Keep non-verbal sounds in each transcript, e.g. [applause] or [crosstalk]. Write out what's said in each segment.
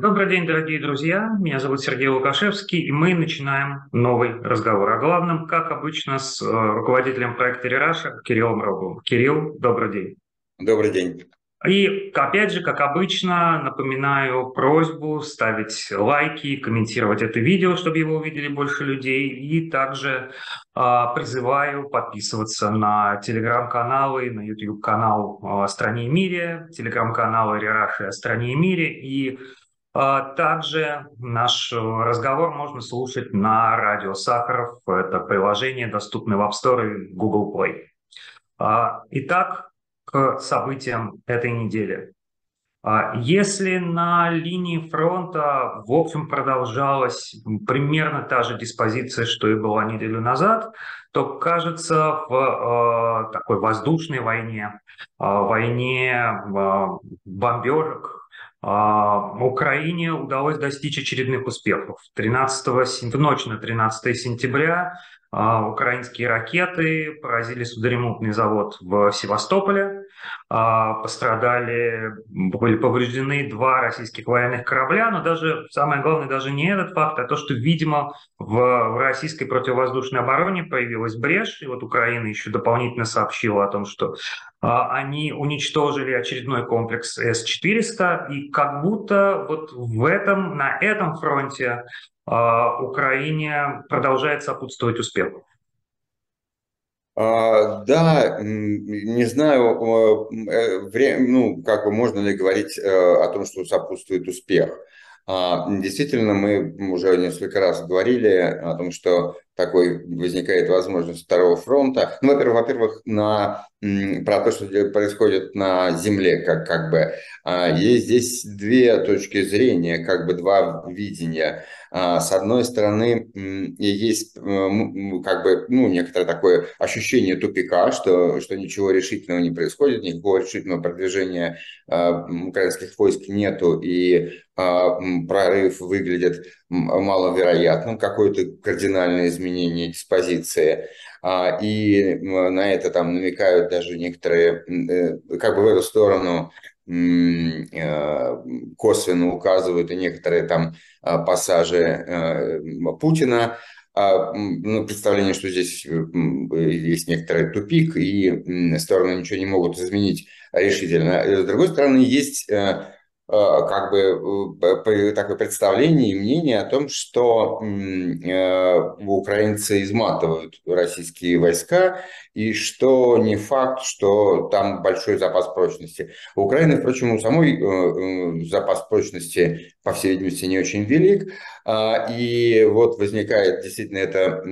Добрый день, дорогие друзья. Меня зовут Сергей Лукашевский, и мы начинаем новый разговор о главном, как обычно, с э, руководителем проекта «Рераша» Кириллом Роговым. Кирилл, добрый день. Добрый день. И, опять же, как обычно, напоминаю просьбу ставить лайки, комментировать это видео, чтобы его увидели больше людей. И также э, призываю подписываться на телеграм-каналы, на YouTube-канал о стране и мире, телеграм-каналы Рераши о стране и мире. И также наш разговор можно слушать на радио Сахаров. Это приложение, доступное в App Store и Google Play. Итак, к событиям этой недели. А если на линии фронта, в общем, продолжалась примерно та же диспозиция, что и была неделю назад, то, кажется, в э, такой воздушной войне, э, войне э, бомбежек, Украине удалось достичь очередных успехов. 13, в ночь на 13 сентября а, украинские ракеты поразили судоремонтный завод в Севастополе. А, пострадали, были повреждены два российских военных корабля, но даже самое главное даже не этот факт, а то, что, видимо, в российской противовоздушной обороне появилась брешь, и вот Украина еще дополнительно сообщила о том, что а, они уничтожили очередной комплекс С-400, и как будто вот в этом, на этом фронте а, Украине продолжает сопутствовать успех? А, да, не знаю, э, ну, как бы можно ли говорить э, о том, что сопутствует успех. А, действительно, мы уже несколько раз говорили о том, что такой возникает возможность второго фронта. Ну, во-первых, во-первых, на про то, что происходит на Земле, как, как бы. Есть здесь две точки зрения, как бы два видения. А, с одной стороны, есть как бы, ну, некоторое такое ощущение тупика, что, что ничего решительного не происходит, никакого решительного продвижения а, украинских войск нету, и а, прорыв выглядит маловероятным, какое-то кардинальное изменение диспозиции. И на это там намекают даже некоторые, э, как бы в эту сторону Э, косвенно указывают и некоторые там а, пассажи э, Путина, а, ну, представление, что здесь есть некоторый тупик, и стороны ничего не могут изменить решительно. С другой стороны, есть как бы э, такое представление и мнение о том, что э, украинцы изматывают российские войска и что не факт, что там большой запас прочности. У Украины, впрочем, у самой запас прочности, по всей видимости, не очень велик. А, и вот возникает действительно эта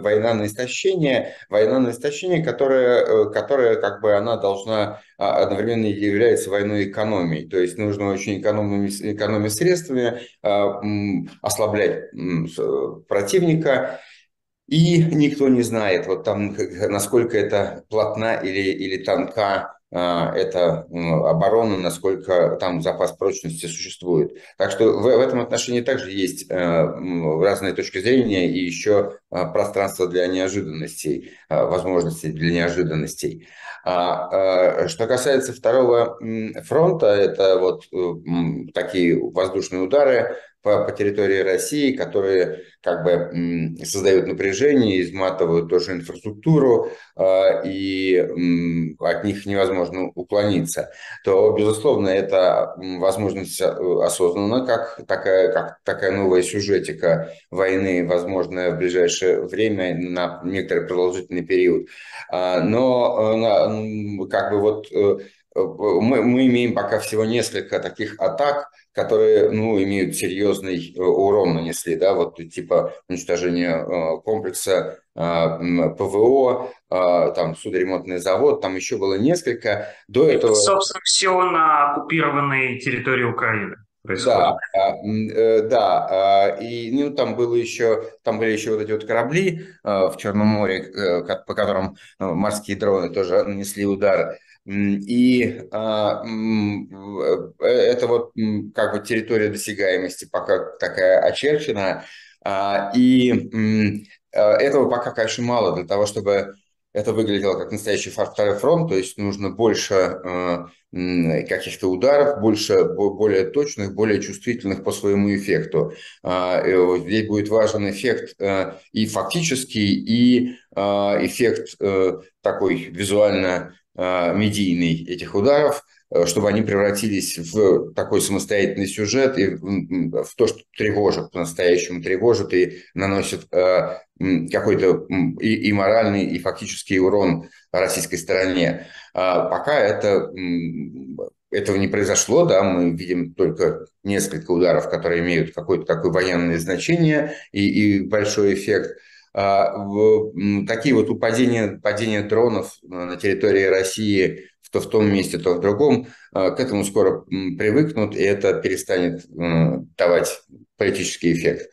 война на истощение, война на истощение, которая, которая как бы она должна а, одновременно является войной экономией. То есть нужно очень экономными, экономить средствами, а, ослаблять противника. И никто не знает, вот там, насколько это плотна или, или тонка а, эта оборона, насколько там запас прочности существует. Так что в, в этом отношении также есть разные точки зрения и еще пространство для неожиданностей, возможностей для неожиданностей. А, а, что касается второго фронта, это вот э, такие воздушные удары по, по территории России, которые как бы создают напряжение, изматывают тоже инфраструктуру, а, и от них невозможно уклониться, то, безусловно, это возможность а, осознанно, как такая, как такая новая сюжетика войны, возможная в ближайшее время на некоторый продолжительный период. А, но как бы вот э, мы, мы имеем пока всего несколько таких атак, которые, ну, имеют серьезный э, урон нанесли, да, вот типа уничтожения э, комплекса э, ПВО, там судоремонтный завод, там еще было несколько. До Это, этого... собственно, все на оккупированной территории Украины. Происходит. Да, да, и ну там было еще, там были еще вот эти вот корабли в Черном море, по которым морские дроны тоже нанесли удар. И это вот как бы территория досягаемости пока такая очерчена. И а, этого пока, конечно, мало для того, чтобы это выглядело как настоящий второй фронт, то есть нужно больше э, каких-то ударов, больше, более точных, более чувствительных по своему эффекту. А, здесь будет важен эффект э, и фактический, и эффект э, такой визуально-медийный этих ударов – Э, чтобы они превратились в такой самостоятельный сюжет и в то, что тревожит, по-настоящему тревожит и наносит э, какой-то и, моральный, и фактический урон российской стороне. А пока это, этого не произошло, да, мы видим только несколько ударов, которые имеют какое-то такое военное значение и, и большой эффект. А, такие вот упадения, падения дронов на территории России то в том месте, то в другом, а, к этому скоро привыкнут, и это перестанет давать политический эффект.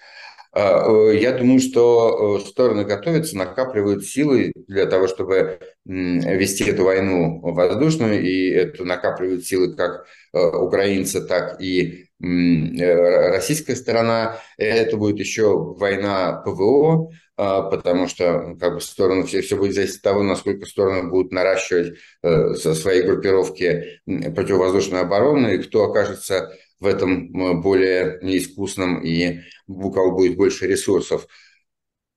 А, я думаю, что стороны готовятся, накапливают силы для того, чтобы вести эту войну воздушную, и это накапливают силы как украинцы, так и российская сторона. Это будет еще война ПВО, потому что как бы стороны все, все будет зависеть от того, насколько стороны будут наращивать э, свои группировки противовоздушной обороны, и кто окажется в этом более неискусным и у кого будет больше ресурсов.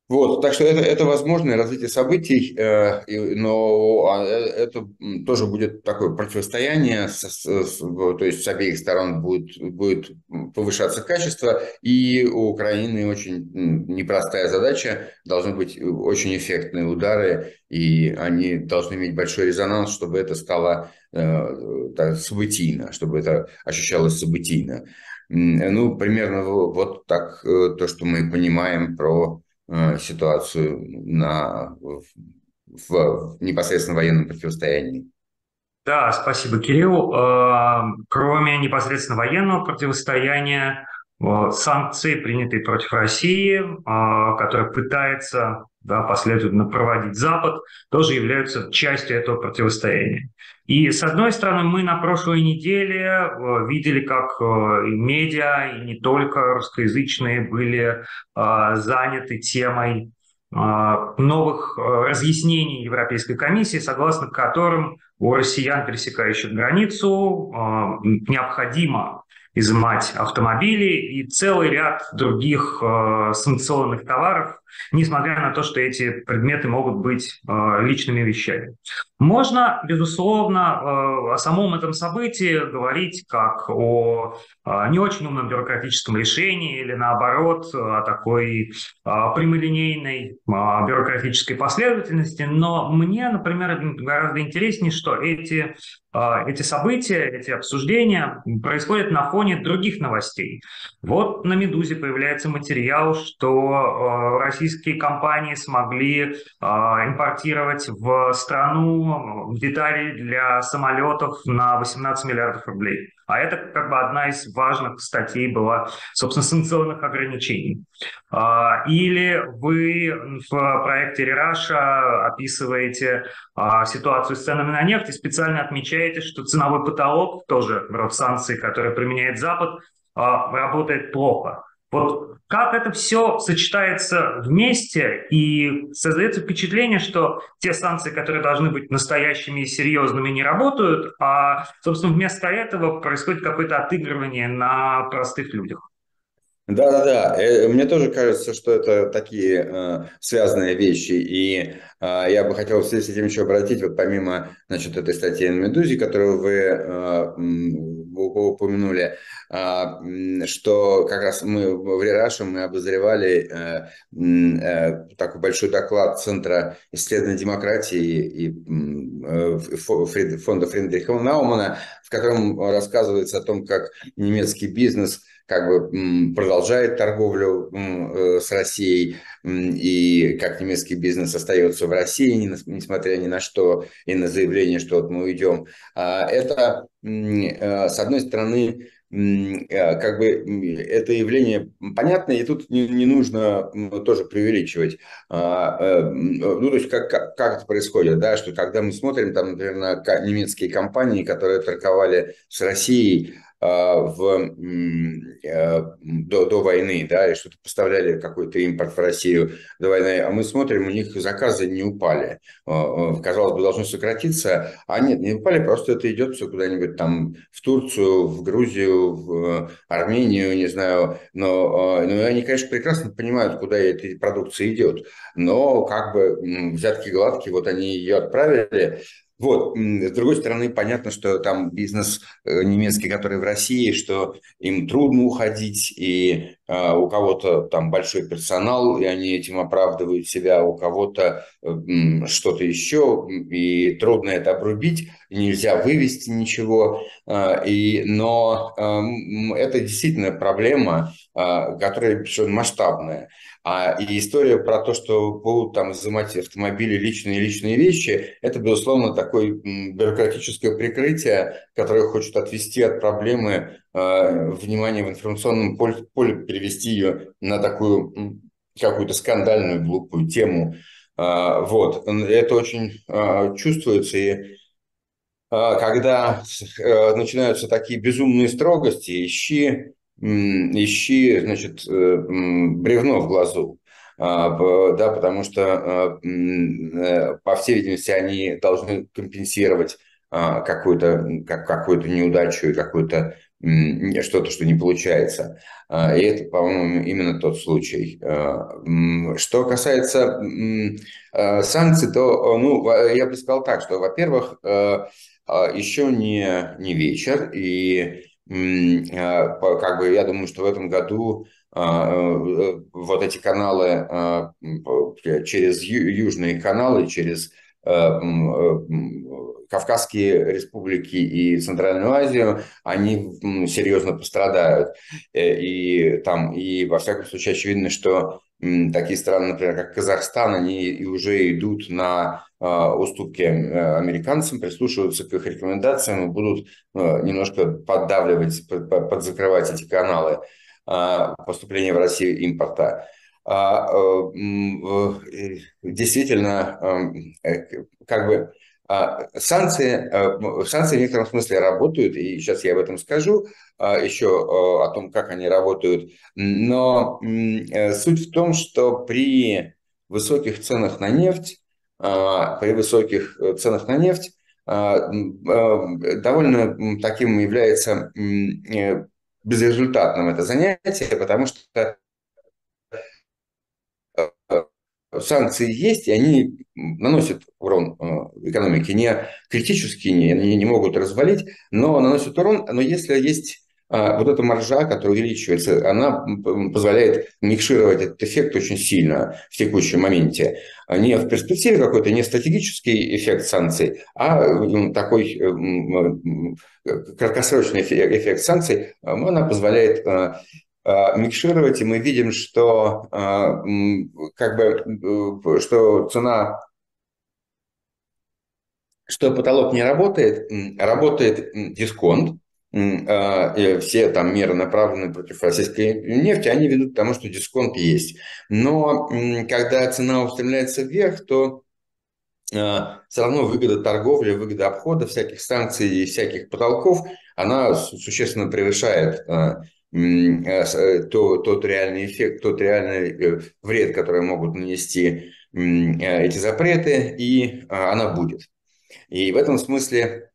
Вот, так что это, это возможное развитие событий, э, но а, э, это тоже будет такое противостояние, с, с, то есть с обеих сторон будет, будет повышаться качество, и у Украины очень непростая задача, должны быть очень эффектные удары, и они должны иметь большой резонанс, чтобы это стало э, так, событийно, чтобы это ощущалось событийно. Ну, примерно вот так э, то, что мы понимаем про Э, ситуацию на, в, в непосредственно военном противостоянии. Да, спасибо, Кирилл. Э, кроме непосредственно военного противостояния, э, санкции, принятые против России, которая пытается да, последовательно проводить Запад, тоже являются частью этого противостояния. И с одной стороны, мы на прошлой неделе э, видели, как э, и медиа, и не только русскоязычные были э, заняты темой новых разъяснений Европейской комиссии, согласно которым у россиян, пересекающих границу, необходимо изымать автомобили и целый ряд других санкционных товаров, несмотря на то, что эти предметы могут быть э, личными вещами. Можно, безусловно, э, о самом этом событии говорить как о э, не очень умном бюрократическом решении или, наоборот, о такой э, прямолинейной э, бюрократической последовательности, но мне, например, гораздо интереснее, что эти а, эти события, эти обсуждения происходят на фоне других новостей. Вот на «Медузе» появляется материал, что а, российские компании смогли а, импортировать в страну детали для самолетов на 18 миллиардов рублей. А это как бы одна из важных статей была, собственно, санкционных ограничений. А, или вы в проекте Рераша описываете а, ситуацию с ценами на нефть и специально отмечаете, что ценовой потолок, тоже род санкций, который применяет Запад, работает плохо. Вот как это все сочетается вместе, и создается впечатление, что те санкции, которые должны быть настоящими и серьезными, не работают, а, собственно, вместо этого происходит какое-то отыгрывание на простых людях. Да-да-да, э, мне тоже кажется, что это такие э, связанные вещи, и э, я бы хотел в связи с этим еще обратить, вот помимо, значит, этой статьи на «Медузе», которую вы э, упомянули, э, что как раз мы в Рераше мы обозревали э, э, такой большой доклад Центра исследования демократии и э, фонда Фридриха Наумана, в котором рассказывается о том, как немецкий бизнес – как бы продолжает торговлю э, с Россией, и как немецкий бизнес остается в России, несмотря ни на что, и на заявление, что вот мы уйдем. А это, э, с одной стороны, э, как бы это явление понятно, и тут не, нужно тоже преувеличивать. А, ну, то есть как, как, как это происходит, да, что когда мы смотрим, там, например, на немецкие компании, которые торговали с Россией, в, до, до войны, да, и что-то поставляли какой-то импорт в Россию до войны, а мы смотрим, у них заказы не упали. Казалось бы, должны сократиться, а нет, не упали, просто это идет все куда-нибудь там в Турцию, в Грузию, в Армению, не знаю, но, но они, конечно, прекрасно понимают, куда эта продукция идет, но как бы взятки гладкие, вот они ее отправили, вот. С другой стороны, понятно, что там бизнес э, немецкий, который в России, что им трудно уходить, и э, у кого-то там большой персонал, и они этим оправдывают себя, у кого-то э, что-то еще, и трудно это обрубить, нельзя вывести ничего. Э, и, но э, это действительно проблема, э, которая масштабная. А и история про то, что будут там изымать автомобили личные личные вещи, это, безусловно, такое бюрократическое прикрытие, которое хочет отвести от проблемы э, внимание в информационном поле, поле, перевести ее на такую какую-то скандальную, глупую тему. Э, вот. Это очень э, чувствуется. И когда э, начинаются такие безумные строгости, ищи ищи, значит, э, бревно в глазу. А, да, потому что, а, э, по всей видимости, они должны компенсировать а, какую-то как, какую неудачу и какую-то что-то, что не получается. И это, по-моему, именно тот случай. Что касается санкций, то ну, я бы сказал так, что, во-первых, еще не, не вечер, и а, как бы я думаю, что в этом году а, э, вот эти каналы а, через южные каналы, через э, Кавказские республики и Центральную Азию, они серьезно пострадают. Э, и там, и во всяком случае, очевидно, что такие страны, например, как Казахстан, они уже идут на а, уступки э, американцам, прислушиваются к их рекомендациям и будут э, немножко поддавливать, подзакрывать эти каналы а, поступления в Россию импорта. А, э, действительно, как бы санкции, санкции в некотором смысле работают, и сейчас я об этом скажу, еще о том, как они работают. Но суть в том, что при высоких ценах на нефть а, при высоких э, ценах на нефть а, а, довольно таким является э, безрезультатным это занятие, потому что э, санкции есть, и они наносят урон экономике. Не критически, не, они не могут развалить, но наносят урон. Но если есть а вот эта маржа, которая увеличивается, она позволяет микшировать этот эффект очень сильно в текущем моменте. Не в перспективе какой-то, не стратегический эффект санкций, а такой краткосрочный эффект санкций, она позволяет а, микшировать, и мы видим, что как бы что цена что потолок не работает, работает дисконт, а, все там меры направлены против российской нефти, они ведут к тому, что дисконт есть. Но когда цена устремляется вверх, то все равно выгода торговли, выгода обхода всяких санкций и всяких потолков, она существенно превышает а, э, тот реальный эффект, тот реальный э, вред, который могут нанести эти запреты, и она будет. И в этом смысле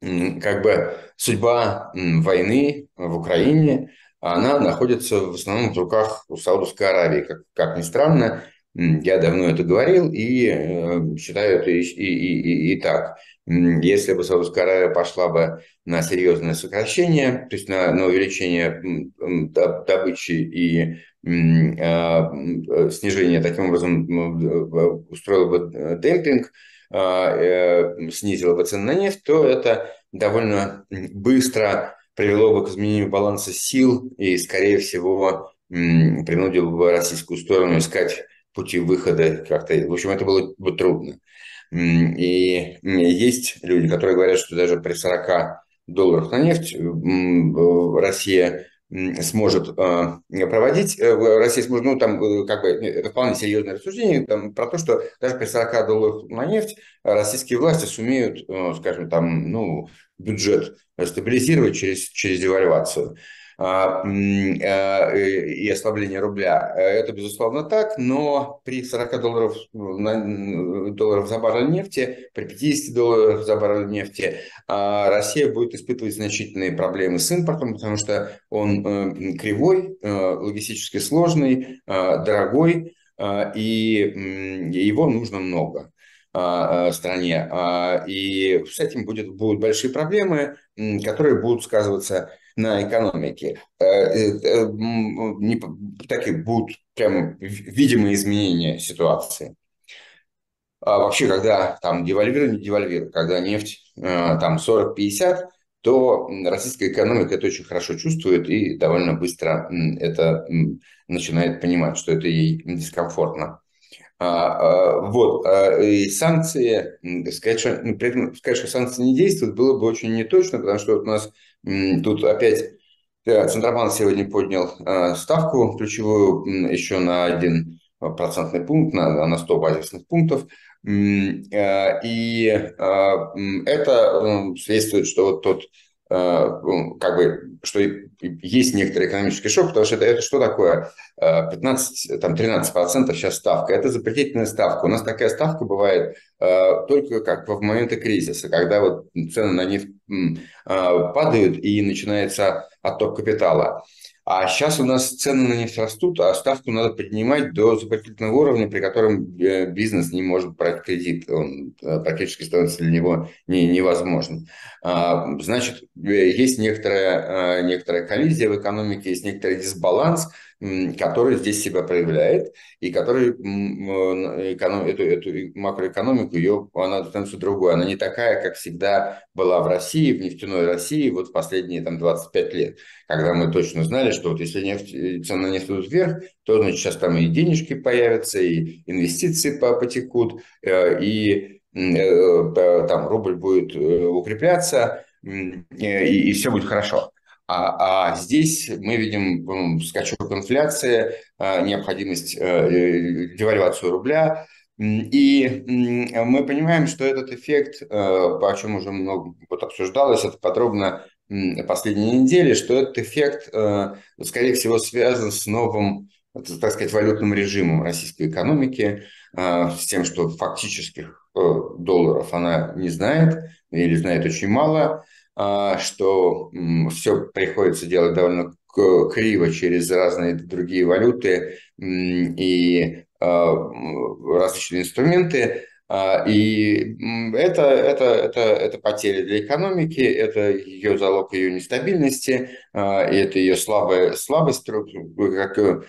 как бы судьба войны в Украине, она находится в основном в руках у Саудовской Аравии, как, как ни странно. Я давно это говорил и э, считаю это и, и, и, и так. Если бы Саудовская Аравия пошла бы на серьезное сокращение, то есть на, на увеличение добычи и а, снижение, таким образом устроила бы демпинг, а, э, снизила бы цены на нефть, то это довольно быстро привело бы к изменению баланса сил и, скорее всего, принудило бы российскую сторону искать пути выхода как-то. В общем, это было бы трудно. И есть люди, которые говорят, что даже при 40 долларах на нефть Россия сможет проводить, Россия сможет, ну, там, как бы, это вполне серьезное рассуждение там, про то, что даже при 40 долларах на нефть российские власти сумеют, скажем, там, ну, бюджет стабилизировать через, через девальвацию. А, а, и ослабление рубля. Это, безусловно, так, но при 40 долларов, долларов за баррель нефти, при 50 долларах за баррель нефти а, Россия будет испытывать значительные проблемы с импортом, потому что он э, кривой, э, логистически сложный, дорогой, и его нужно много стране. И с этим будет, будут большие проблемы, которые будут сказываться на экономике. Э, э, э, такие будут прям видимые изменения ситуации. А вообще, когда там девальвируют, не девальвируют, когда нефть там 40-50, то российская экономика это очень хорошо чувствует и довольно быстро это начинает понимать, что это ей дискомфортно. А, а, вот, и санкции, сказать что, ну, сказать, что санкции не действуют, было бы очень неточно, потому что вот у нас Тут опять Центробанк сегодня поднял э, ставку ключевую еще на один процентный пункт, на, на 100 базисных пунктов. Э, и э, это свидетельствует, что вот тот как бы, что есть некоторый экономический шок, потому что это, это что такое? 15, там 13 процентов сейчас ставка. Это запретительная ставка. У нас такая ставка бывает только как в моменты кризиса, когда вот цены на нефть а, падают и начинается отток капитала. А сейчас у нас цены на нефть растут, а ставку надо поднимать до запретительного уровня, при котором э, бизнес не может брать кредит. Он э, практически становится для него не, невозможен. А, значит, э, есть некоторая, некоторая коллизия в экономике, есть некоторый дисбаланс – который здесь себя проявляет, и который эконом, эту, эту макроэкономику, ее, она становится другой. Она не такая, как всегда была в России, в нефтяной России, вот в последние там, 25 лет, когда мы точно знали, что вот если нефть, э, цены на нефть идут вверх, то значит сейчас там и денежки появятся, и инвестиции потекут, э, и э, там рубль будет укрепляться, и, и все будет хорошо. А, а здесь мы видим скачок инфляции, а, необходимость э, девальвацию рубля. И мы понимаем, что этот эффект, э, о чем уже много вот обсуждалось, это подробно последние недели, что этот эффект, э, скорее всего, связан с новым, так сказать, валютным режимом российской экономики, с тем, что фактических долларов она не знает или знает очень мало, а, что все приходится делать довольно криво через разные другие валюты и а, различные инструменты. А, и это, это, это, это потеря для экономики, это ее залог ее нестабильности, это ее слабая, слабость, как э,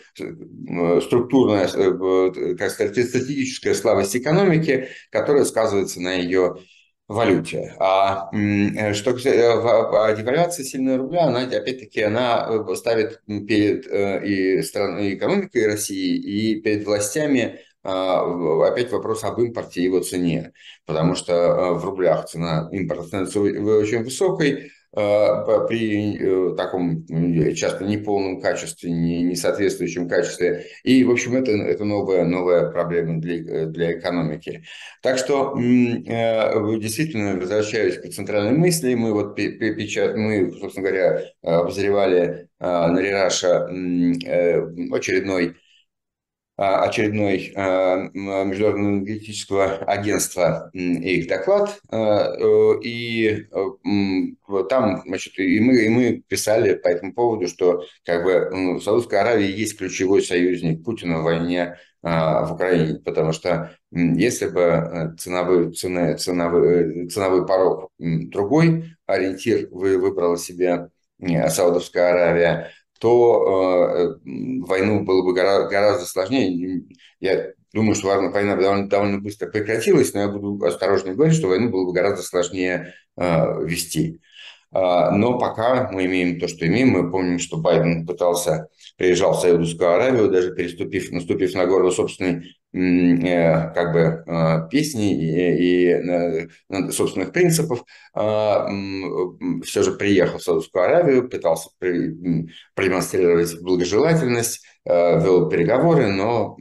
структурная, э, как сказать, стратегическая слабость экономики, которая сказывается на ее валюте. А э, что а девальвация сильного рубля, она опять-таки она э, ставит перед и страной экономикой России и перед властями а, опять вопрос об импорте и его цене, потому что в рублях цена импорта становится очень высокой, Э, при э, таком часто неполном качестве, не, не соответствующем качестве. И, в общем, это, это новая, новая проблема для, для экономики. Так что, э, действительно, возвращаясь к центральной мысли, мы вот печат, мы, собственно говоря, обозревали на Рераша очередной очередной а, Международного энергетического агентства их доклад, а, э, и там, значит, и мы, и мы писали по этому поводу, что как бы ну, Саудовская Аравия есть ключевой союзник Путина в войне в Украине, потому что если бы э, ценовой, цены, ценовой, э, ценовой порог другой, ориентир вы выбрала себе Саудовская Аравия, то э, войну было бы гораздо, гораздо сложнее. Я думаю, что война довольно, довольно быстро прекратилась, но я буду осторожно говорить, что войну было бы гораздо сложнее э, вести. Э, но пока мы имеем то, что имеем. Мы помним, что Байден пытался приезжал в Саудовскую Аравию, даже переступив, наступив на горло собственной Э, как бы э, песни и, и собственных принципов, все же приехал в Саудовскую Аравию, пытался продемонстрировать благожелательность, э, вел переговоры, но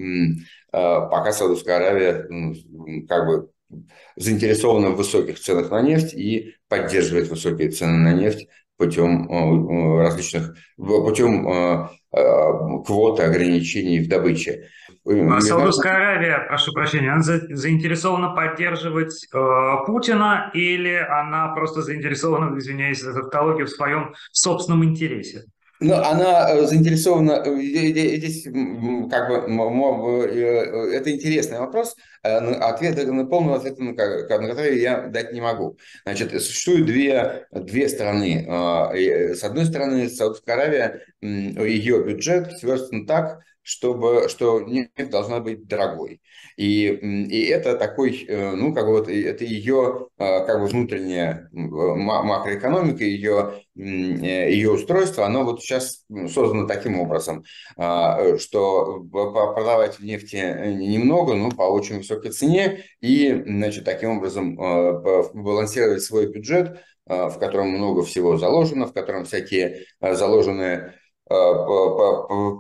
пока Саудовская Аравия как бы заинтересована в высоких ценах на нефть и поддерживает высокие цены на нефть путем различных, путем квоты ограничений в добыче. А Саудовская Аравия, прошу прощения, она заинтересована поддерживать э, Путина или она просто заинтересована, извиняюсь за тавтологию, в своем собственном интересе? Ну, она э, заинтересована, э, здесь как бы э, это интересный вопрос, ответ, полного ответа на который я дать не могу. Значит, существуют две, две стороны. С одной стороны, Саудовская Аравия, ее бюджет сверстан так, чтобы, что нефть должна быть дорогой. И, и это такой, э, ну, как вот, это ее э, как бы внутренняя макроэкономика, ее, э, ее устройство, оно вот сейчас создано таким образом, а, что продавать нефти немного, но по очень высокой цене, и, значит, таким образом балансировать свой бюджет, в котором много всего заложено, в котором всякие заложенные Э,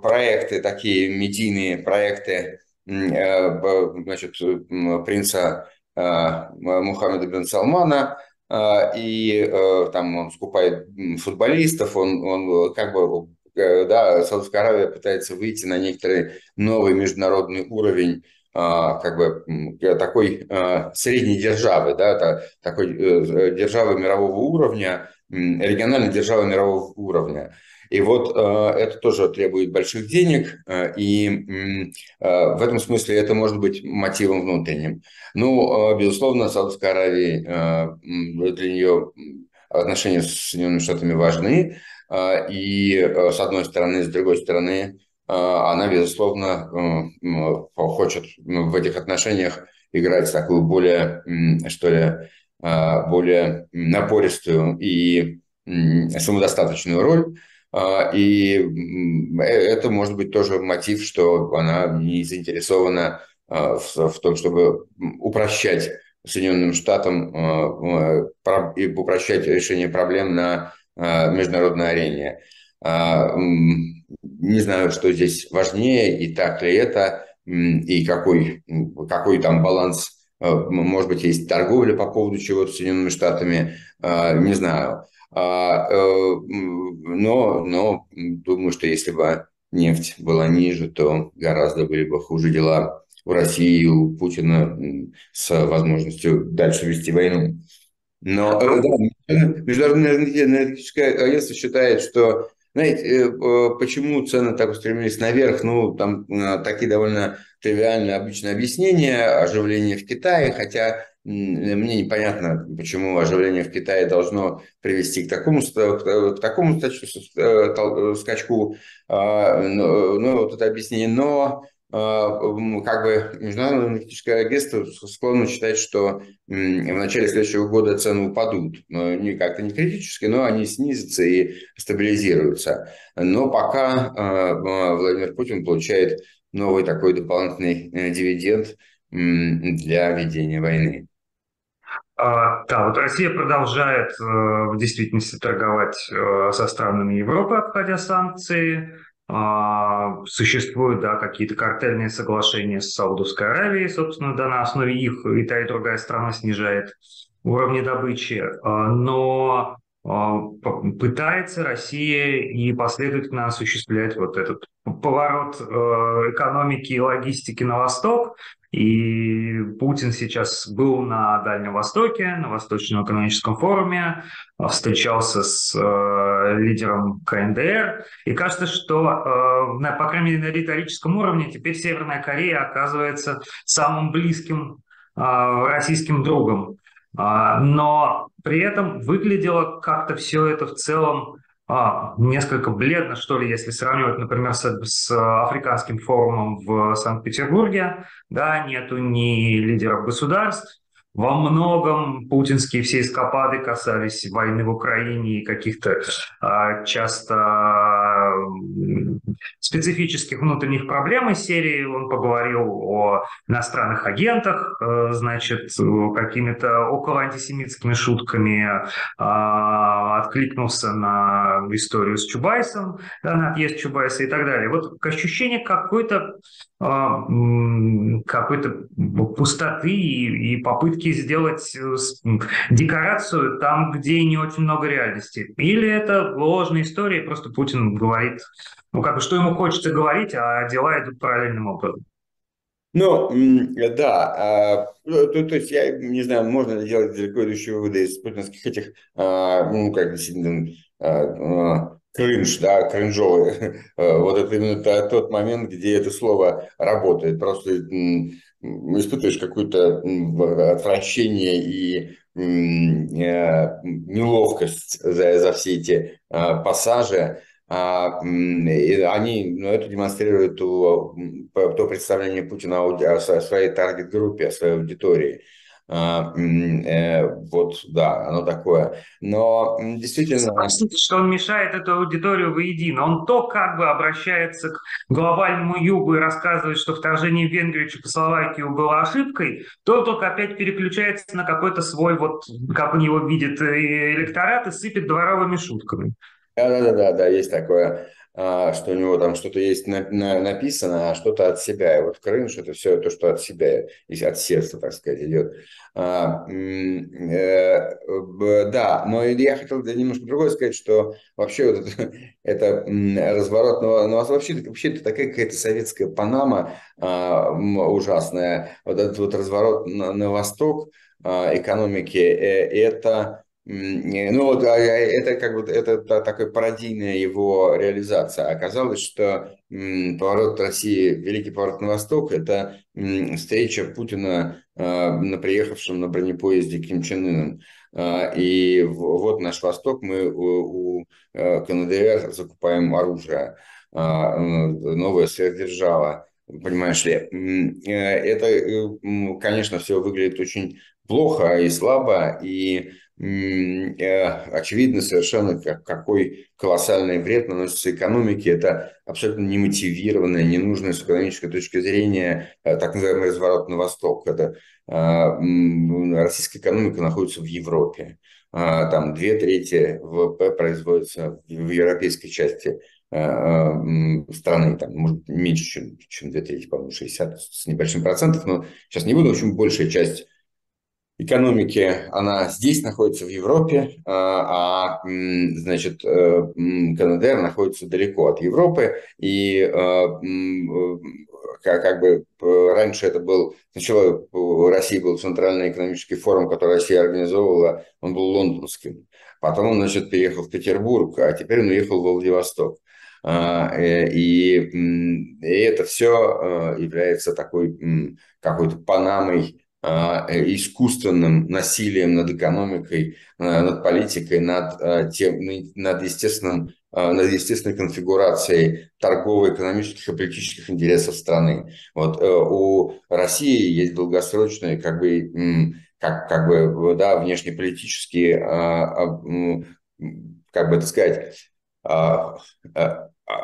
проекты, такие медийные проекты э, значит, принца э, Мухаммеда бен Салмана, и там он скупает футболистов, он, он как бы, да, Саудовская Аравия пытается выйти на некоторый новый международный уровень как бы такой средней державы, да, такой державы мирового уровня, региональной державы мирового уровня. И вот э, это тоже требует больших денег, э, и э, в этом смысле это может быть мотивом внутренним. Ну, безусловно, Саудовская Аравия, для нее отношения с Соединенными Штатами важны, и с одной стороны, с другой стороны, она, безусловно, хочет в этих отношениях играть такую более, что ли, более напористую и самодостаточную роль. А, и э, это может быть тоже мотив, что она не заинтересована а, в том, чтобы упрощать Соединенным Штатам а, упрощать решение проблем на международной арене. Не знаю, что здесь важнее, и так ли это, и какой, какой там баланс, может быть, есть торговля по поводу чего-то с Соединенными Штатами, не знаю. А, э, но, но думаю, что если бы нефть была ниже, то гораздо были бы хуже дела в России у Путина с возможностью дальше вести войну. Но э, да, Международное энергетическое агентство считает, что знаете, э, почему цены так устремились наверх? Ну, там такие довольно тривиальные обычные объяснения. Оживление в Китае, хотя мне непонятно, почему оживление в Китае должно привести к такому, к такому э, скачку. А, ну, вот это объяснение. Но а, как бы Международное энергетическое агентство склонно считать, что в начале следующего года цены упадут. Но не как-то не критически, но они снизятся и стабилизируются. Но пока а, Владимир Путин получает новый такой дополнительный э, дивиденд для ведения войны. А, да, вот Россия продолжает э, в действительности торговать э, со странами Европы, обходя санкции. А, существуют да, какие-то картельные соглашения с Саудовской Аравией, собственно, да, на основе их и та, и другая страна снижает уровни добычи. А, но пытается Россия и последовательно осуществлять вот этот поворот э, экономики и логистики на восток, и Путин сейчас был на Дальнем Востоке, на Восточном экономическом форуме, встречался с э, лидером КНДР. И кажется, что, э, на, по крайней мере, на риторическом уровне теперь Северная Корея оказывается самым близким э, российским другом. Э, но при этом выглядело как-то все это в целом а, несколько бледно, что ли, если сравнивать, например, с, с африканским форумом в Санкт-Петербурге. Да, нету ни лидеров государств, во многом путинские все эскапады касались войны в Украине и каких-то а, часто специфических внутренних проблем из серии. Он поговорил о иностранных агентах, э, значит, какими-то около антисемитскими шутками а, откликнулся на историю с Чубайсом, да, на отъезд Чубайса и так далее. Вот ощущение какой-то какой-то пустоты и, попытки сделать э, декорацию там, где не очень много реальности. Или это ложная история, просто Путин говорит, ну как бы, что ему хочется говорить, а дела идут параллельным образом. Ну, да, а, ну, то, то есть я не знаю, можно ли делать далеко идущие выводы из путинских этих, а, ну, как действительно, а, кринж, да, кринжовый. [laughs] Э, вот это именно тот момент, где это слово работает. Просто испытываешь какое-то отвращение и э, неловкость за, за все эти а, пассажи. А, они ну, это демонстрируют то, то представление Путина о своей таргет-группе, о своей аудитории. А, э, вот, да, оно такое. Но действительно... Простите, что он мешает эту аудиторию воедино. Он то как бы обращается к глобальному югу и рассказывает, что вторжение в Венгрию и Чехословакию было ошибкой, то только опять переключается на какой-то свой, вот как он его видит, э, электорат и сыпет дворовыми шутками. Да-да-да, да, есть такое. А, что у него там что-то есть на, на, написано, а что-то от себя. И вот крынж – это все то, что от себя, от сердца, так сказать, идет. А, э, да, но я хотел немножко другое сказать, что вообще вот это, [laughs] это разворот, но, но вообще, вообще это такая какая-то советская Панама а, ужасная. Вот этот вот разворот на, на восток а, экономики э, – это ну вот а, а, это как бы это такая пародийная его реализация. Оказалось, что поворот России, великий поворот на восток, это встреча Путина а, на приехавшем на бронепоезде Ким Чен Ыном. И вот наш восток, мы у КНДР закупаем оружие, новая сверхдержава. Понимаешь ли, э, это, э, конечно, все выглядит очень плохо и слабо, и очевидно совершенно, какой колоссальный вред наносится экономике. Это абсолютно немотивированное, ненужное с экономической точки зрения э, так называемый разворот на восток. Это э, российская экономика находится в Европе. Там две трети ВВП производится в европейской части страны, там, может, меньше, чем, чем две трети, по-моему, 60 с небольшим процентов, но сейчас не буду, в общем, большая часть экономики, она здесь находится в Европе, а, а значит, э, КНДР находится далеко от Европы, и э, э, как, как бы раньше это был, сначала в России был Центральный экономический форум, который Россия организовывала, он был лондонским. Потом он, значит, переехал в Петербург, а теперь он уехал в Владивосток. А, и, и это все является такой какой-то панамой э, искусственным насилием над экономикой, э, над политикой, над, э, тем, над, естественным, над естественной конфигурацией торгово-экономических и политических интересов страны. Вот у России есть долгосрочные, как бы, как, как бы, да, внешнеполитические, как бы это сказать,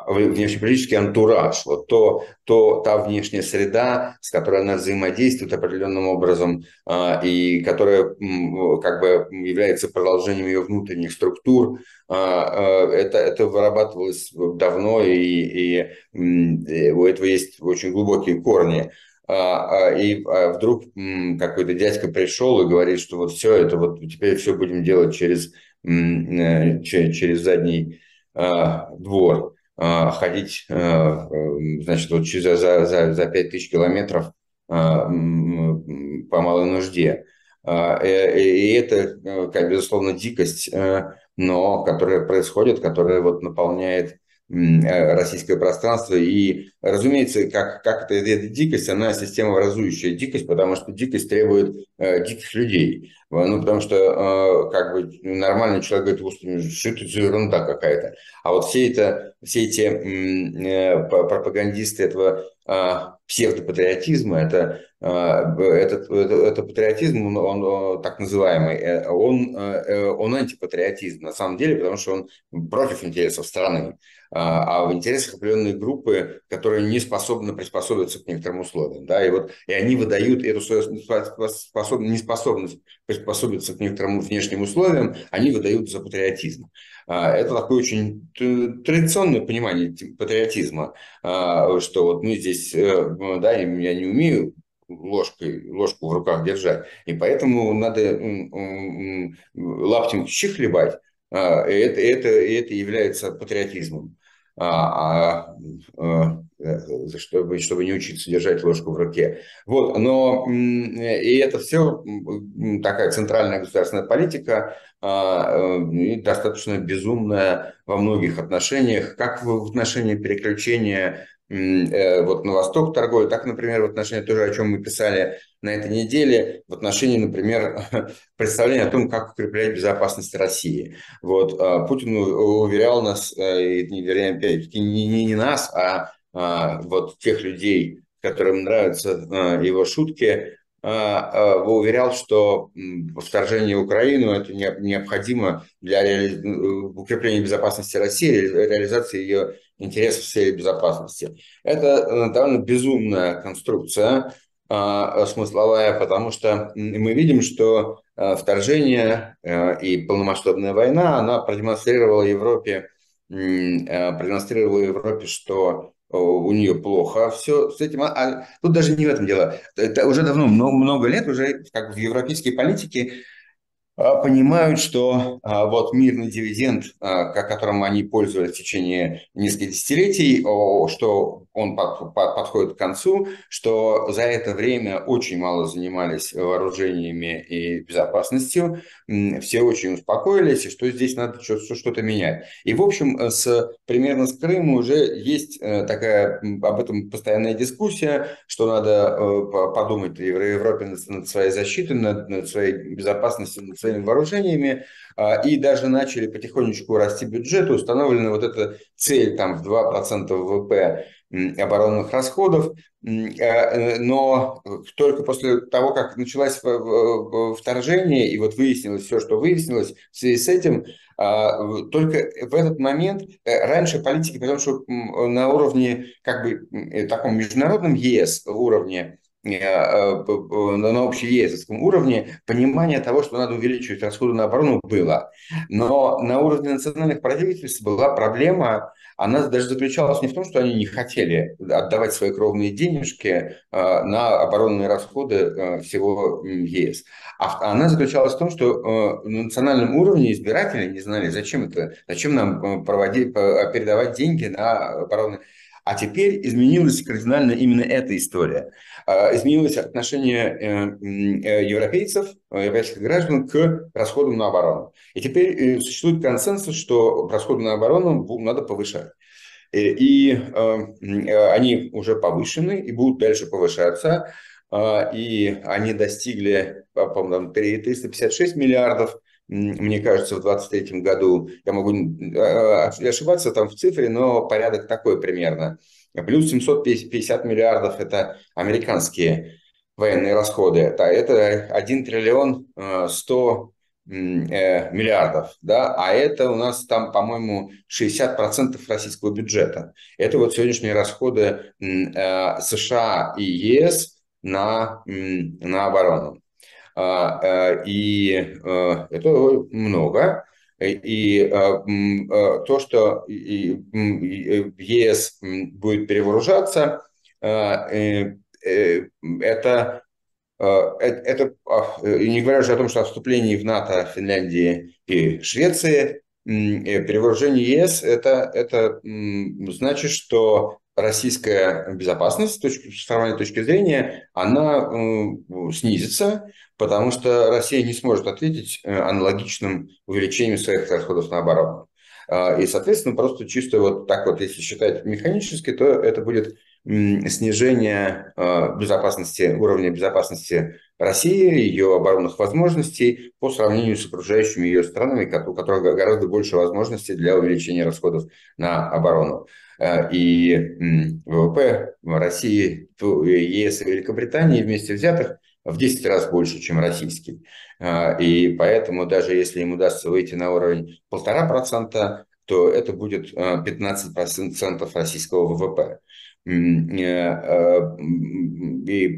внешнеполитический антураж, вот то, то, та внешняя среда, с которой она взаимодействует определенным образом, а, и которая как бы является продолжением ее внутренних структур, а, это, это вырабатывалось давно, и, и, и у этого есть очень глубокие корни. И вдруг какой-то дядька пришел и говорит, что вот все это, вот теперь все будем делать через, э, через задний двор. А, ходить, а, значит, вот за, за, за, за 5000 километров а, по малой нужде. Э, и это, э, безусловно, дикость, э, но которая происходит, которая вот наполняет российское пространство. И, разумеется, как, как это, эта дикость, она системообразующая дикость, потому что дикость требует э, диких людей. Ну, потому что э, как бы нормальный человек говорит, господи, что это за ерунда какая-то. А вот все, это, все эти э, пропагандисты этого э, псевдопатриотизма, это этот, это, это патриотизм, он, он так называемый, он, он антипатриотизм на самом деле, потому что он против интересов страны. А, а в интересах определенной группы, которые не способны приспособиться к некоторым условиям. Да, и, вот, и они выдают эту свою способ, неспособность приспособиться к некоторым внешним условиям, они выдают за патриотизм. А, это такое очень традиционное понимание патриотизма, а, что вот мы здесь, э, да, я не умею ложкой, ложку в руках держать. И поэтому надо лаптем щи хлебать. Это, это, это является патриотизмом а, а, а, чтобы, чтобы не учиться держать ложку в руке. Вот, но и это все такая центральная государственная политика, а, достаточно безумная во многих отношениях, как в отношении переключения Э, вот на восток торговли, так, например, в отношении тоже, о чем мы писали на этой неделе, в отношении, например, [laughs] представления о том, как укреплять безопасность России. Вот а, Путин уверял нас, э, не, вернее, не, не, не нас, а, а вот тех людей, которым нравятся а, его шутки, уверял, что вторжение в Украину это необходимо для укрепления безопасности России, реализации ее интересов в сфере безопасности. Это э, довольно безумная конструкция а, смысловая, потому что мы видим, что э, вторжение э, и полномасштабная война, она продемонстрировала Европе, продемонстрировала Европе, что у нее плохо все с этим. А, а тут даже не в этом дело. Это уже давно, много, много лет уже, как в европейской политике, понимают, что а, вот мирный дивиденд, а, которым они пользовались в течение нескольких десятилетий, что он подходит к концу, что за это время очень мало занимались вооружениями и безопасностью, все очень успокоились, и что здесь надо что-то менять. И, в общем, с, примерно с Крыма уже есть э, такая об этом постоянная дискуссия, что надо э, подумать в Европе над своей защитой, над своей безопасностью, над своей своими вооружениями, а, и даже начали потихонечку расти бюджет, установлена вот эта цель там в 2% ВВП оборонных расходов, э, но только после того, как началось вторжение, и вот выяснилось все, что выяснилось в связи с этим, а, только в этот момент, э, раньше политики, потому что на уровне, как бы, э, таком международном ЕС уровне, на общеевропейском уровне понимание того, что надо увеличивать расходы на оборону, было. Но на уровне национальных правительств была проблема, она даже заключалась не в том, что они не хотели отдавать свои кровные денежки э, на оборонные расходы всего ЕС. А она заключалась в том, что на национальном уровне избиратели не знали, зачем это, зачем нам проводить, передавать деньги на оборонные а теперь изменилась кардинально именно эта история. А, изменилось отношение э, э, европейцев, э, европейских граждан к расходам на оборону. И теперь существует консенсус, что расходы на оборону надо повышать. И они уже повышены и будут дальше повышаться. А, и они достигли, по-моему, 356 миллиардов мне кажется, в 2023 году, я могу а, а, ошибаться там в цифре, но порядок такой примерно. Плюс 750 миллиардов – это американские военные расходы. Это, это 1 триллион 100 э, э, миллиардов, да, а это у нас там, по-моему, 60% российского бюджета. Это вот сегодняшние расходы э, США и ЕС на, на оборону. А, э, и э, это много. И э, то, что ЕС будет перевооружаться, это это, не говоря уже о том, что о вступлении в НАТО Финляндии и Швеции, перевооружение ЕС это, это значит, что российская безопасность с, точки, с формальной точки зрения, она снизится, потому что Россия не сможет ответить э, аналогичным увеличением своих расходов на оборону. Э, и, соответственно, просто чисто вот так вот, если считать механически, то это будет снижение э, безопасности, уровня безопасности России, ее оборонных возможностей по сравнению с окружающими ее странами, у которых гораздо больше возможностей для увеличения расходов на оборону. Э, и ВВП России, ЕС и Великобритании вместе взятых в 10 раз больше, чем российский. Э, и поэтому даже если им удастся выйти на уровень 1,5%, то это будет 15% э, российского ВВП. И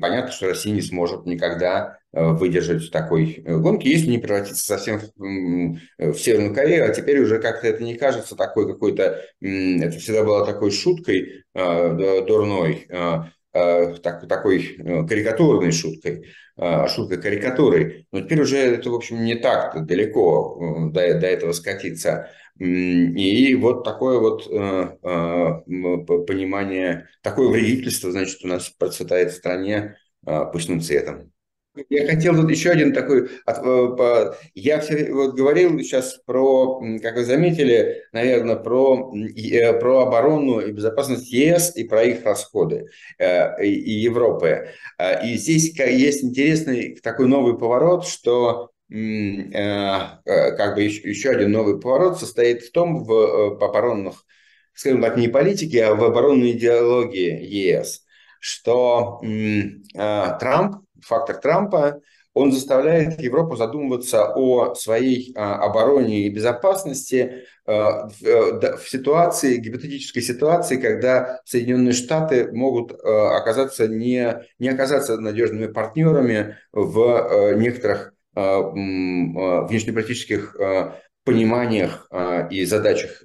понятно, что Россия не сможет никогда выдержать такой гонки, если не превратиться совсем в Северную Корею, а теперь уже как-то это не кажется такой какой-то, это всегда было такой шуткой дурной, так, такой карикатурной шуткой, шуткой карикатурой. Но теперь уже это, в общем, не так далеко до, до этого скатиться. И вот такое вот э, э, понимание, такое вредительство, значит, у нас процветает в стране э, пышным цветом. Я хотел тут еще один такой... Я все вот говорил сейчас про, как вы заметили, наверное, про, про оборону и безопасность ЕС и про их расходы и Европы. И здесь есть интересный такой новый поворот, что Э, э, как бы еще один новый поворот состоит в том, в э, оборонных, скажем так, не политике, а в оборонной идеологии ЕС, что Трамп, фактор Трампа, он заставляет Европу задумываться о своей обороне и безопасности в ситуации, гипотетической ситуации, когда Соединенные Штаты могут оказаться не, не оказаться надежными партнерами в некоторых Э, внешнеполитических э, пониманиях э, и задачах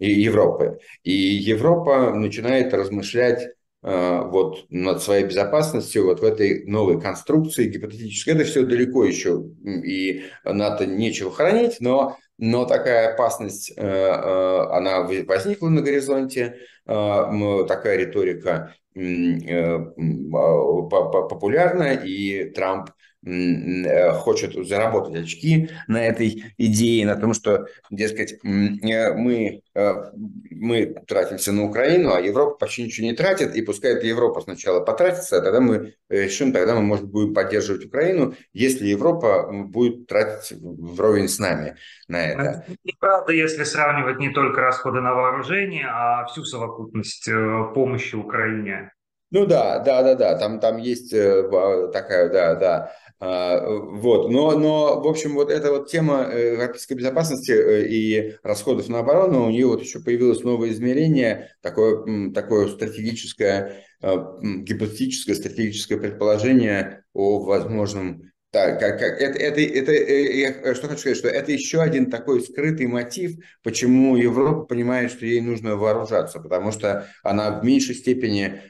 Европы. И Европа начинает размышлять вот над своей безопасностью вот в этой новой конструкции гипотетической. Это все далеко еще, и НАТО нечего хранить, но, но такая опасность, она возникла на горизонте, такая риторика популярна, и Трамп Э, хочет заработать очки на этой идее, на том, что, дескать, э, мы, э, мы тратимся на Украину, а Европа почти ничего не тратит, и пускай это Европа сначала потратится, а тогда мы решим, тогда мы, может, будем поддерживать Украину, если Европа будет тратить вровень с нами на это. это неправда, если сравнивать не только расходы на вооружение, а всю совокупность помощи Украине. Ну да, да, да, да, там, там есть такая, да, да, а, вот, но, но, в общем, вот эта вот тема э, европейской безопасности э, и расходов на оборону, у нее вот еще появилось новое измерение, такое, такое стратегическое, гипотетическое стратегическое предположение о возможном так, как, как, это, это, это, э, я что хочу сказать, что это еще один такой скрытый мотив, почему Европа понимает, что ей нужно вооружаться, потому что она в меньшей степени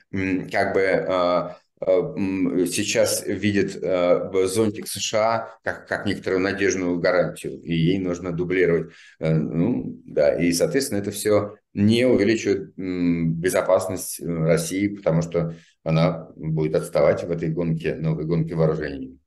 как бы а, Э, сейчас видит э, зонтик США как, как некоторую надежную гарантию, и ей нужно дублировать. Э, ну, да, и, соответственно, это все не увеличивает безопасность России, потому что она будет отставать в этой гонке, новой гонке вооружений.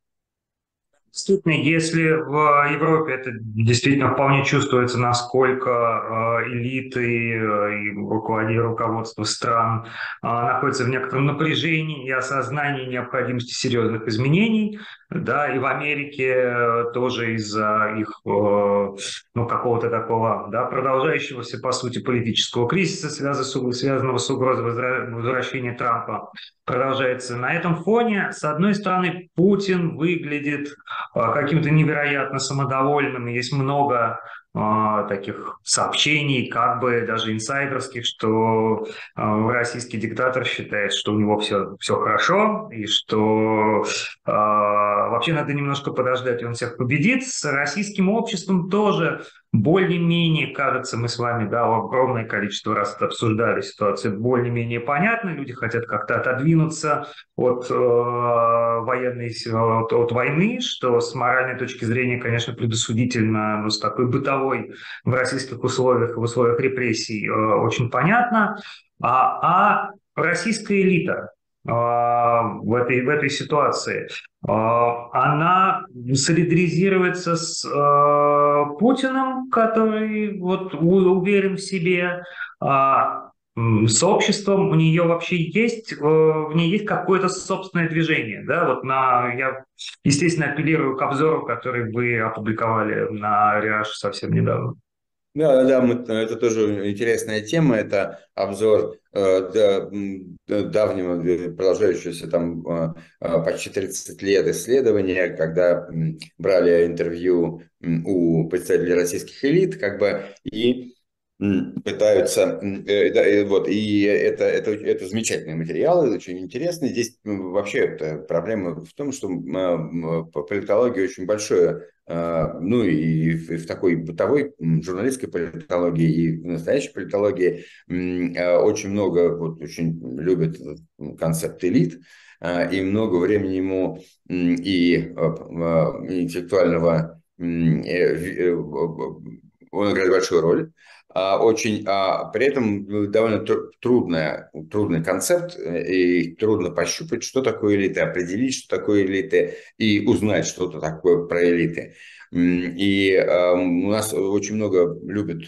Действительно, если в Европе это действительно вполне чувствуется, насколько э, элиты э, и руководители руководства стран э, находятся в некотором напряжении и осознании необходимости серьезных изменений, да, и в Америке тоже из-за их, ну, какого-то такого, да, продолжающегося, по сути, политического кризиса, связанного с угрозой возвращения Трампа, продолжается. На этом фоне, с одной стороны, Путин выглядит а, каким-то невероятно самодовольным. Есть много а, таких сообщений, как бы даже инсайдерских, что а, российский диктатор считает, что у него все, все хорошо, и что э, вообще надо немножко подождать, он всех победит. С российским обществом тоже более-менее, кажется, мы с вами да, огромное количество раз обсуждали, ситуация более-менее понятна, люди хотят как-то отодвинуться от э, военной, от, от войны, что с моральной точки зрения, конечно, предосудительно, но с такой бытовой в российских условиях, в условиях репрессий э, очень понятно. А, а российская элита, а, в этой, в этой ситуации, а, она солидаризируется с а, Путиным, который вот уверен в себе, сообществом, у нее вообще есть, э, в ней есть какое-то собственное движение, да, вот на, я, естественно, апеллирую к обзору, который вы опубликовали на Риаш совсем недавно. Да, да, мы, это тоже интересная тема. Это обзор э, давнего, продолжающегося там э, э почти 30 лет исследования, когда брали интервью у представителей российских элит, как бы, и пытаются, э, вот, и это, это, это замечательные материалы, очень интересные. Здесь вообще это проблема в том, что политология очень большое, а, ну и в такой бытовой журналистской политологии и в настоящей политологии а, очень много, вот очень любят концепт элит, а, и много времени ему и интеллектуального он играет большую роль. А, очень, а при этом ну, довольно трудная, трудный концепт, э, и трудно пощупать, что такое элиты, определить, что такое элиты, и узнать что-то такое про элиты. И э, у нас очень много любят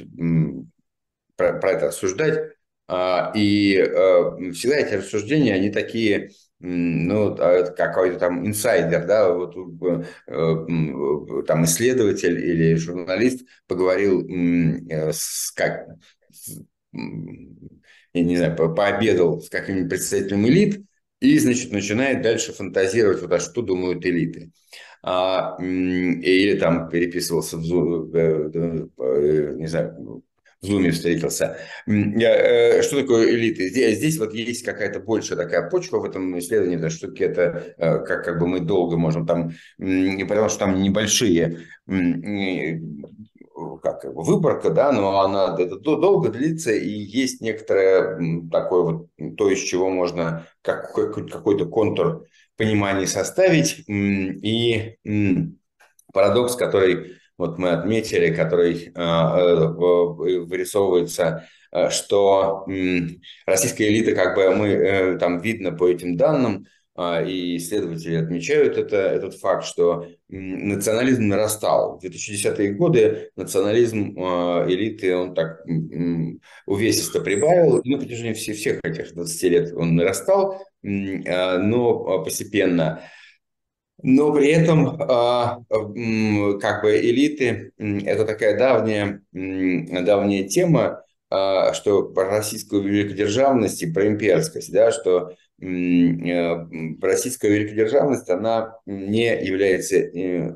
про, про это рассуждать, и всегда эти рассуждения, они такие ну, а какой-то там инсайдер, да, вот э, э, там исследователь или журналист поговорил э, с, как, я не знаю, пообедал с каким-нибудь представителем элит, и, значит, начинает дальше фантазировать, вот, а что думают элиты. А, или там переписывался в, не знаю, в Зуме встретился. Э, что такое элиты? Здесь, здесь вот есть какая-то большая такая почва в этом исследовании, да, что это э, как, как бы мы долго можем там, потому что там небольшие как выборка, да, но она это долго длится, и есть некоторое такое вот, то, из чего можно как, какой-то контур понимания составить, и парадокс, который вот мы отметили, который а, э, вырисовывается, э, что российская элита, как бы мы э, там видно по этим данным, а, и исследователи отмечают это, этот факт, что национализм нарастал. В 2010-е годы национализм а, элиты, он так увесисто прибавил, и на протяжении всех, всех этих 20 лет он нарастал, но постепенно но при этом а, как бы элиты – это такая давняя, давняя тема, а, что про российскую великодержавность и про имперскость, да, что э, российская великодержавность, она не является, э,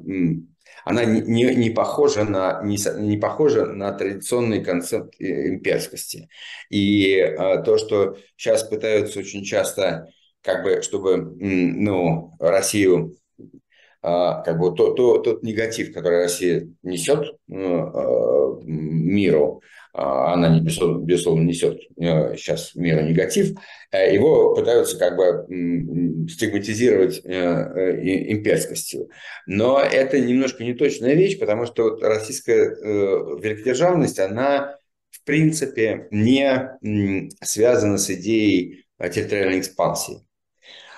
она не, не, похожа на, не, не похожа на традиционный концепт э, имперскости. И а, то, что сейчас пытаются очень часто, как бы, чтобы ну, Россию как бы то, то, тот негатив, который Россия несет ну, а, миру, а, она не, безусловно несет сейчас миру негатив, э, его пытаются как бы стигматизировать э, э, имперскостью. Но это немножко неточная вещь, потому что российская великодержавность, она в принципе не связана с идеей территориальной экспансии.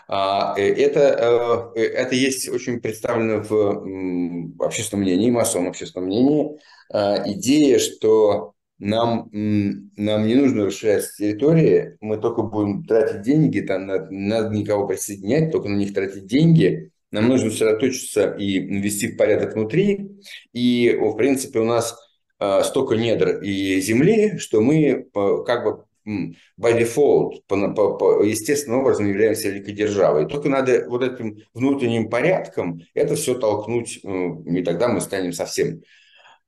А, э, это, э, это есть очень представлено в общественном мнении, массовом общественном мнении, а, идея, что нам, нам не нужно расширять территории, мы только будем тратить деньги, там надо, надо никого присоединять, только на них тратить деньги, нам нужно сосредоточиться и ввести в порядок внутри, и, в принципе, у нас а, столько недр и земли, что мы как бы by default, по, по, по естественным образом являемся великой державой. Только надо вот этим внутренним порядком это все толкнуть, и тогда мы станем совсем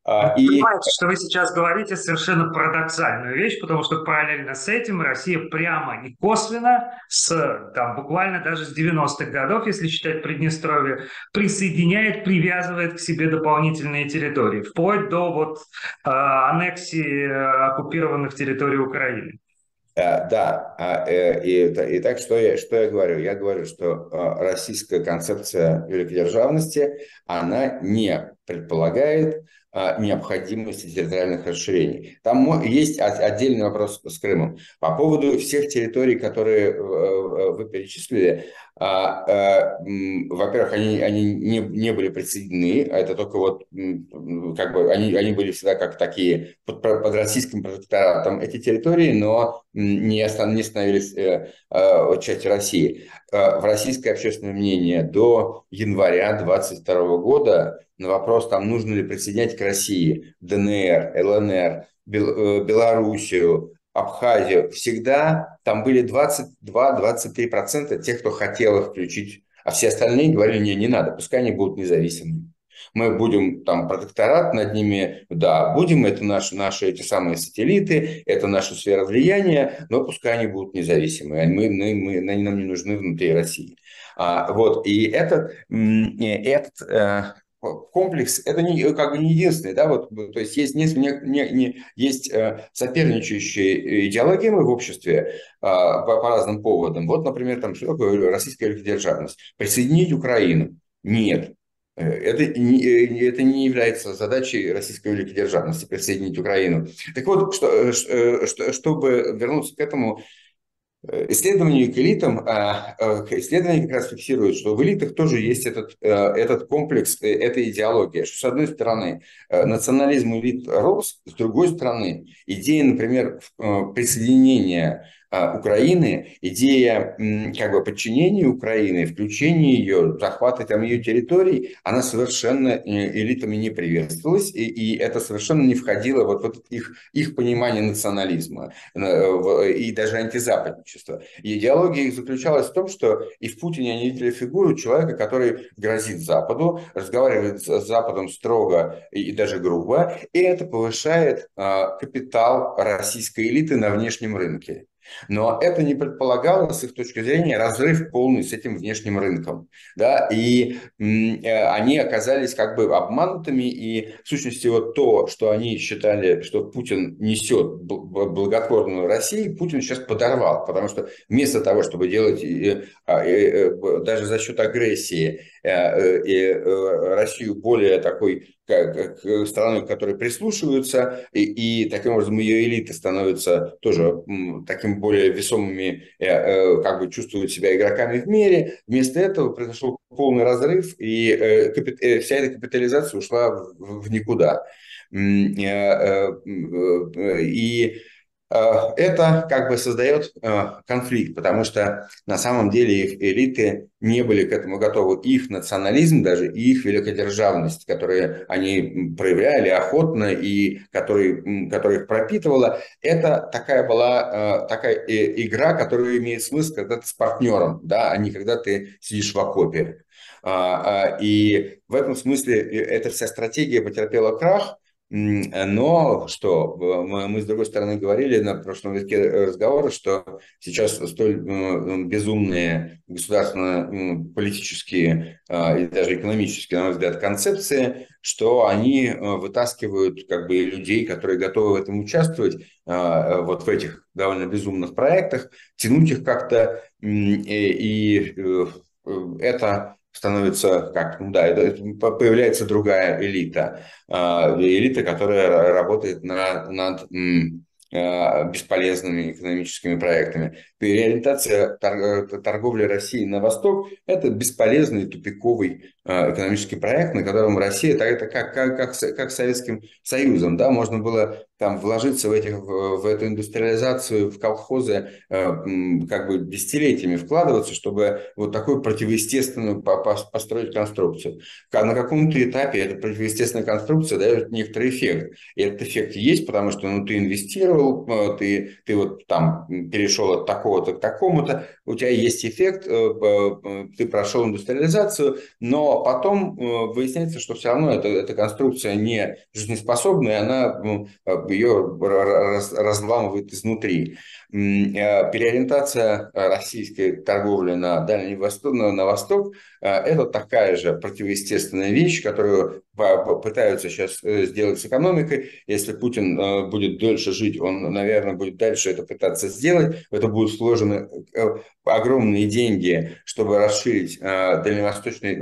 а, и... Понимаете, что вы сейчас говорите совершенно парадоксальную вещь, потому что параллельно с этим Россия прямо и косвенно, с, там, буквально даже с 90-х годов, если считать Приднестровье, присоединяет, привязывает к себе дополнительные территории, вплоть до вот, э, аннексии э, оккупированных территорий Украины. Э, да, а, э, и, и так что я, что я говорю? Я говорю, что э, российская концепция великодержавности, она не предполагает необходимости территориальных расширений. Там есть отдельный вопрос с Крымом. По поводу всех территорий, которые вы перечислили, А, а, во-первых, они, они не, не были присоединены, а это только вот как бы они, они были всегда как такие под, под российским протекторатом эти территории, но не, не становились э, э, частью России. Э, в российское общественное мнение до января 2022 года на вопрос, там, нужно ли присоединять к России ДНР, ЛНР, Бел, э, Белоруссию, Абхазию, всегда там были 22-23% тех, кто хотел их включить, а все остальные говорили, не, не надо, пускай они будут независимыми. Мы будем там протекторат над ними, да, будем, это наши, наши эти самые сателлиты, это наша сфера влияния, но пускай они будут независимые, мы, мы, мы, они нам не нужны внутри России. А, вот, и этот, этот э, комплекс это не, как бы не единственный, да, вот, то есть есть, не, не, не, есть э, соперничающие идеологии в обществе э, по, по разным поводам. Вот, например, там, что такое российская великодержавность? Присоединить Украину? Нет. Э, это не, э, это не является задачей российской великодержавности присоединить Украину. Так вот, что, что, чтобы вернуться к этому, Э, исследования к элитам, а, а, исследования как раз фиксируют, что в элитах тоже есть этот, э, этот комплекс, э, эта идеология, что с одной стороны национализм элит рос, с другой стороны идея, например, присоединения Украины, идея как бы подчинения Украины, включения ее, захвата там ее территорий, она совершенно э, элитами не приветствовалась, и, и это совершенно не входило вот вот их, их понимание национализма э, и даже антизападничества. И идеология их заключалась в том, что и в Путине они видели фигуру человека, который грозит Западу, разговаривает с Западом строго и даже грубо, и это повышает а, капитал российской элиты на внешнем рынке. Но это не предполагало, с их точки зрения, разрыв полный с этим внешним рынком. Да? И э, они оказались как бы обманутыми, и в сущности вот то, что они считали, что Путин несет благотворную России, Путин сейчас подорвал, потому что вместо того, чтобы делать а, даже за счет агрессии Э, и э, Россию более такой как, страной, к которой прислушиваются, и, и таким образом ее элиты становятся тоже таким более весомыми, э, как бы чувствуют себя игроками в мире. Вместо этого произошел полный разрыв, и вся эта капитализация ушла в, в никуда. И Э, это как бы создает э, конфликт, потому что на самом деле их элиты не были к этому готовы. Их национализм даже, и их великодержавность, которые они проявляли охотно и который, которая их пропитывала, это такая была э, такая игра, которая имеет смысл, когда ты с партнером, да, а не когда ты сидишь в окопе. А, а, и в этом смысле эта вся стратегия потерпела крах, но что, мы, с другой стороны говорили на прошлом витке разговора, что сейчас столь безумные государственно-политические а, и даже экономические, на мой взгляд, концепции, что они а, вытаскивают как бы людей, которые готовы в этом участвовать, а, вот в этих довольно безумных проектах, тянуть их как-то, и, э, это становится как, ну да, появляется другая элита, а, элита, которая работает на, над а, бесполезными экономическими проектами. Переориентация торговли России на восток – это бесполезный тупиковый а, экономический проект, на котором Россия, это как, как, как, как Советским Союзом, да, можно было там вложиться в, этих, в, эту индустриализацию, в колхозы э, как бы десятилетиями вкладываться, чтобы вот такую противоестественную по, по, построить конструкцию. На каком-то этапе эта противоестественная конструкция дает некоторый эффект. И этот эффект есть, потому что ну, ты инвестировал, э, ты, ты вот там перешел от такого-то к такому-то, у тебя есть эффект, э, ты прошел индустриализацию, но потом выясняется, что все равно эта, эта конструкция не жизнеспособная, она ее разламывает изнутри. Э, переориентация российской торговли на Дальний Восток, на Восток э, – это такая же противоестественная вещь, которую пытаются сейчас э, сделать с экономикой. Если Путин будет дольше жить, он, наверное, будет дальше это пытаться сделать. Это будут сложены огромные деньги, чтобы расширить дальневосточный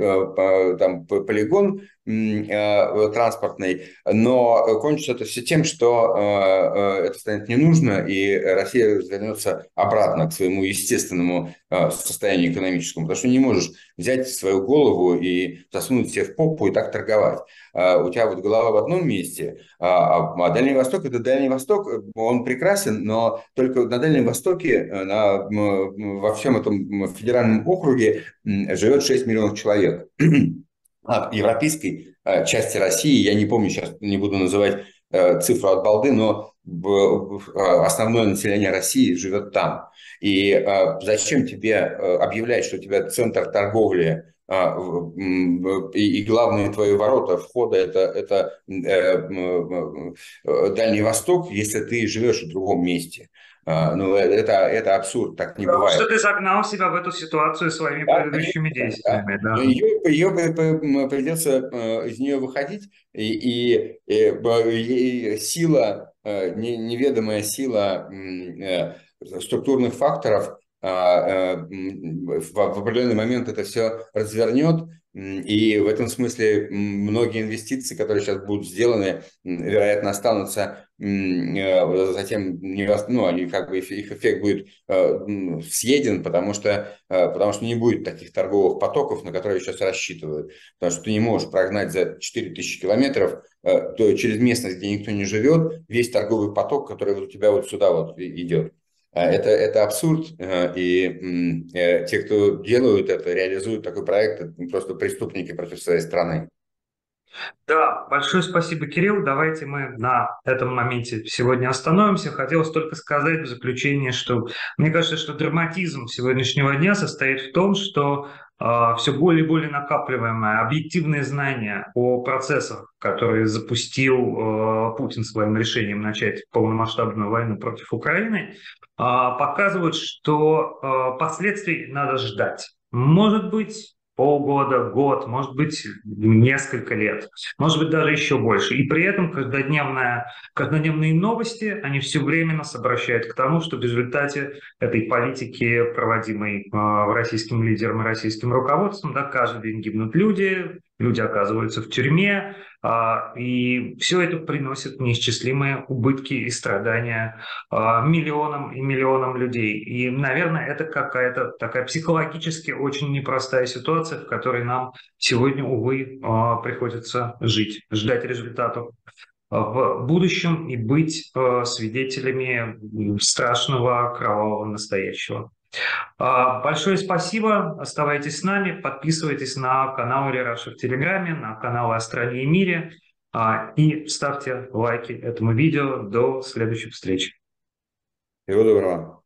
там, полигон транспортной, но кончится это все тем, что это станет не нужно, и Россия развернется обратно к своему естественному состоянию экономическому, потому что не можешь взять свою голову и засунуть себе в попу и так торговать. У тебя вот голова в одном месте, а, а Дальний Восток – это Дальний Восток, он прекрасен, но только на Дальнем Востоке, на, во всем этом федеральном округе живет 6 миллионов человек. [clears throat] А европейской э, части России, я не помню сейчас, не буду называть э, цифру от балды, но э, основное население России живет там. И зачем тебе объявлять, что у тебя центр торговли а, и, и главные твои ворота входа это, это э, Дальний Восток, если ты живешь в другом месте. А, ну, это, это абсурд, так не Потому бывает. что ты загнал себя в эту ситуацию своими да, предыдущими действиями. Да. Да. Ее, ее придется из нее выходить, и, и, и, и сила, неведомая сила структурных факторов э, в определенный момент это все развернет, и в этом смысле многие инвестиции, которые сейчас будут сделаны, вероятно, останутся э, затем, ну, они как бы их эффект будет э, съеден, потому что, потому что не будет таких торговых потоков, на которые сейчас рассчитывают. Потому что ты не можешь прогнать за 4000 километров то через местность, где никто не живет, весь торговый поток, который вот у тебя вот сюда вот идет. А это, это абсурд, э, и э, те, кто делают это, реализуют такой проект, это просто преступники против своей страны. Да, большое спасибо, Кирилл. Давайте мы на этом моменте сегодня остановимся. Хотелось только сказать в заключение, что мне кажется, что драматизм сегодняшнего дня состоит в том, что все более и более накапливаемое объективные знания о процессах, которые запустил а, Путин своим решением начать полномасштабную войну против Украины, а, показывают, что последствий надо ждать. Может быть, полгода, год, может быть, несколько лет, может быть, даже еще больше. И при этом каждодневная, каждодневные новости, они все время нас обращают к тому, что в результате этой политики, проводимой э, российским лидером и российским руководством, да, каждый день гибнут люди, люди оказываются в тюрьме, а, и все это приносит неисчислимые убытки и страдания а, миллионам и миллионам людей. И, наверное, это какая-то такая психологически очень непростая ситуация, в которой нам сегодня, увы, а, приходится жить, ждать результатов в будущем и быть свидетелями страшного кровавого настоящего. А, большое спасибо. Оставайтесь с нами. Подписывайтесь на канал Рераша в Телеграме, на канал о стране и мире. А, и ставьте лайки этому видео. До следующих встреч. Всего доброго.